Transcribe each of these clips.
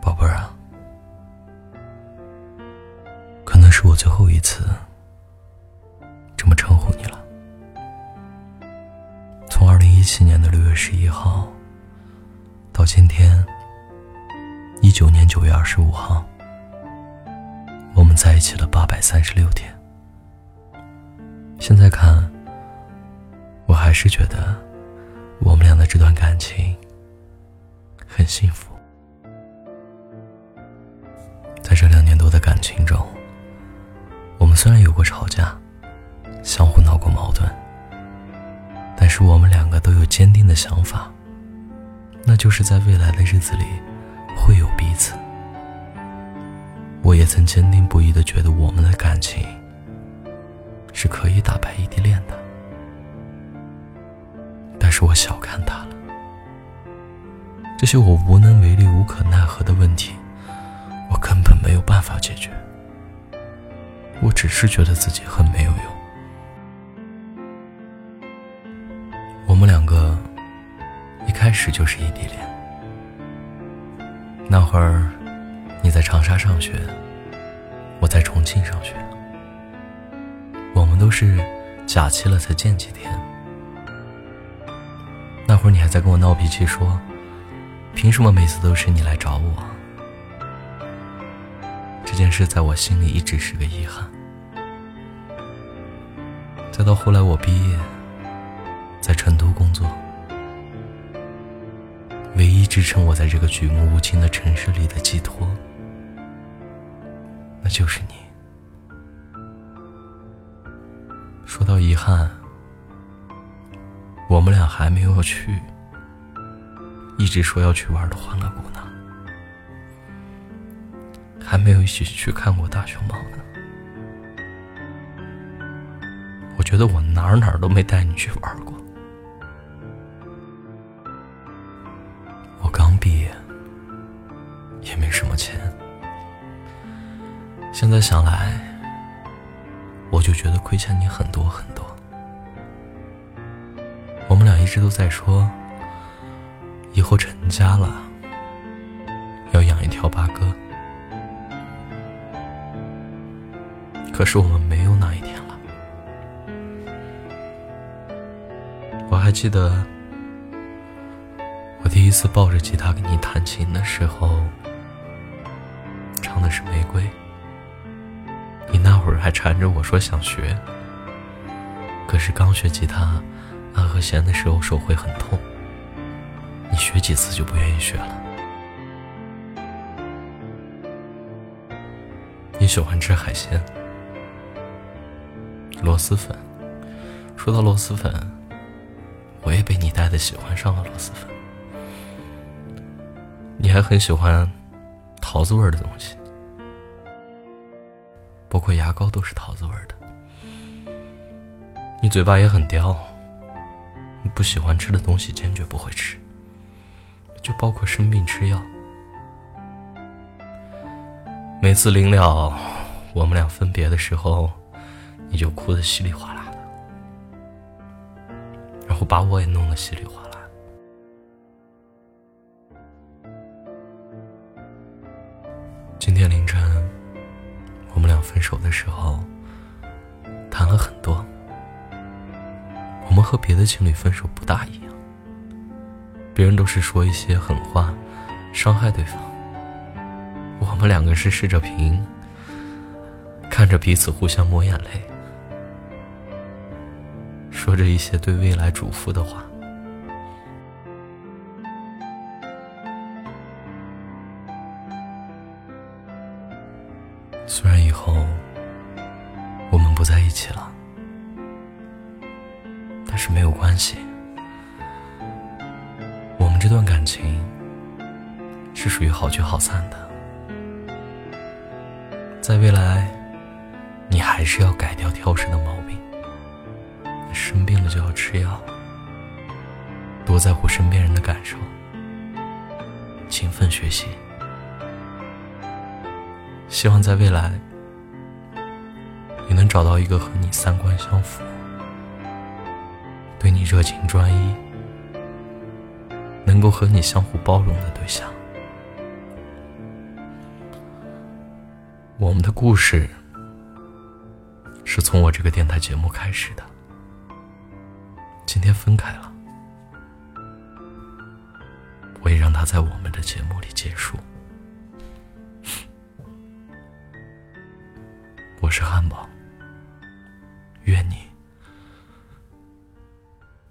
宝贝儿啊，可能是我最后一次这么称呼你了。从二零一七年的六月十一号到今天一九年九月二十五号，我们在一起了八百三十六天。现在看，我还是觉得我们俩的这段感情很幸福。这两年多的感情中，我们虽然有过吵架，相互闹过矛盾，但是我们两个都有坚定的想法，那就是在未来的日子里会有彼此。我也曾坚定不移的觉得我们的感情是可以打败异地恋的，但是我小看他了。这些我无能为力、无可奈何的问题。根本没有办法解决，我只是觉得自己很没有用。我们两个一开始就是异地恋，那会儿你在长沙上学，我在重庆上学，我们都是假期了才见几天。那会儿你还在跟我闹脾气，说凭什么每次都是你来找我？这件事在我心里一直是个遗憾。再到后来我毕业，在成都工作，唯一支撑我在这个举目无亲的城市里的寄托，那就是你。说到遗憾，我们俩还没有去，一直说要去玩的欢乐谷呢。还没有一起去看过大熊猫呢。我觉得我哪儿哪儿都没带你去玩过。我刚毕业，也没什么钱。现在想来，我就觉得亏欠你很多很多。我们俩一直都在说，以后成家了，要养一条八哥。可是我们没有那一天了。我还记得，我第一次抱着吉他给你弹琴的时候，唱的是《玫瑰》。你那会儿还缠着我说想学，可是刚学吉他按和弦的时候手会很痛，你学几次就不愿意学了。你喜欢吃海鲜。螺蛳粉，说到螺蛳粉，我也被你带的喜欢上了螺蛳粉。你还很喜欢桃子味的东西，包括牙膏都是桃子味的。你嘴巴也很刁，不喜欢吃的东西坚决不会吃，就包括生病吃药。每次临了我们俩分别的时候。你就哭得稀里哗啦的，然后把我也弄得稀里哗啦。今天凌晨，我们俩分手的时候，谈了很多。我们和别的情侣分手不大一样，别人都是说一些狠话，伤害对方。我们两个是视着平，看着彼此互相抹眼泪。说着一些对未来嘱咐的话。虽然以后我们不在一起了，但是没有关系。我们这段感情是属于好聚好散的。在未来，你还是要改掉挑食的毛病。生病了就要吃药，多在乎身边人的感受，勤奋学习。希望在未来，你能找到一个和你三观相符、对你热情专一、能够和你相互包容的对象。我们的故事是从我这个电台节目开始的，今天分开了，我也让他在我们的节目里结束。我是汉堡，愿你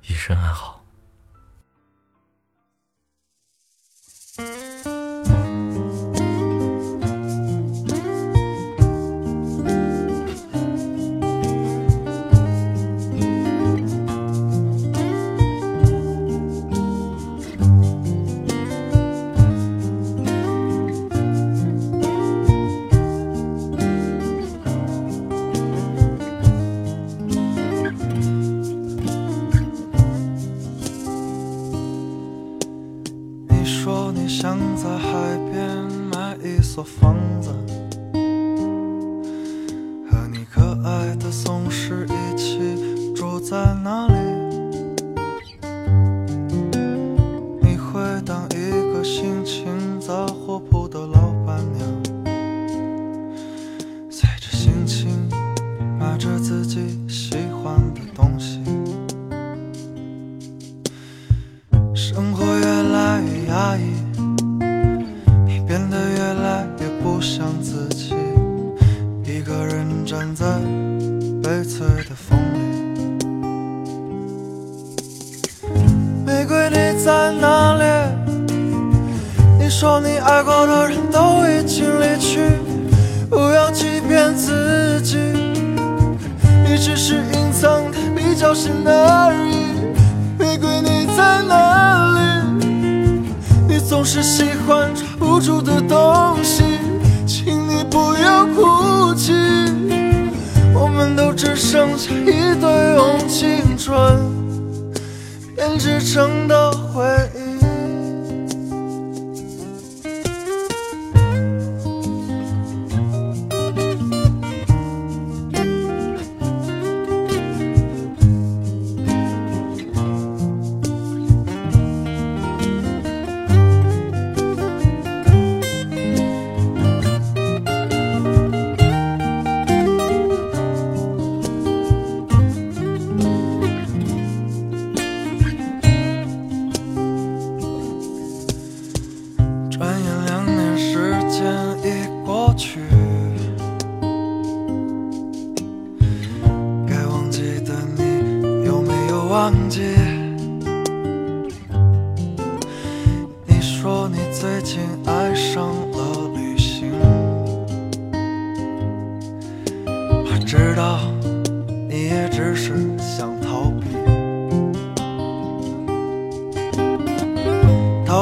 一生安好。在哪里。你会当一个心情杂货铺的老板娘，随着心情买着自己喜欢的东西。生只是隐藏的比较深而已。玫瑰，你在哪里？你总是喜欢。不住的东西，请你不要哭泣。我们都只剩下一堆用青春编织成的回忆。转眼两年时间已过去该忘记的你有没有忘记？你说你最近爱上了旅行？我知道你也只是想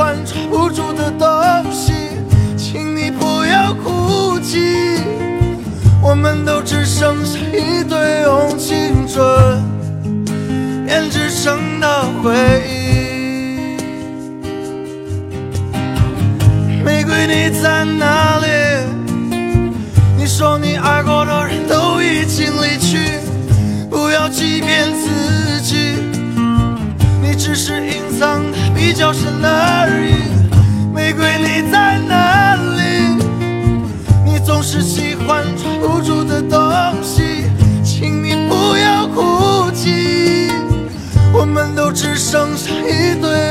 欢抓不住的东西，请你不要哭泣，我们都只剩下一堆用青春。编织成的回忆，玫瑰你在哪里？你说你爱过的人都已经离去，不要欺骗自己，你只是隐藏的比较深而已。玫瑰你在哪里？你总是喜欢抓不住的东西，请你不要哭泣。我们都只剩下一堆。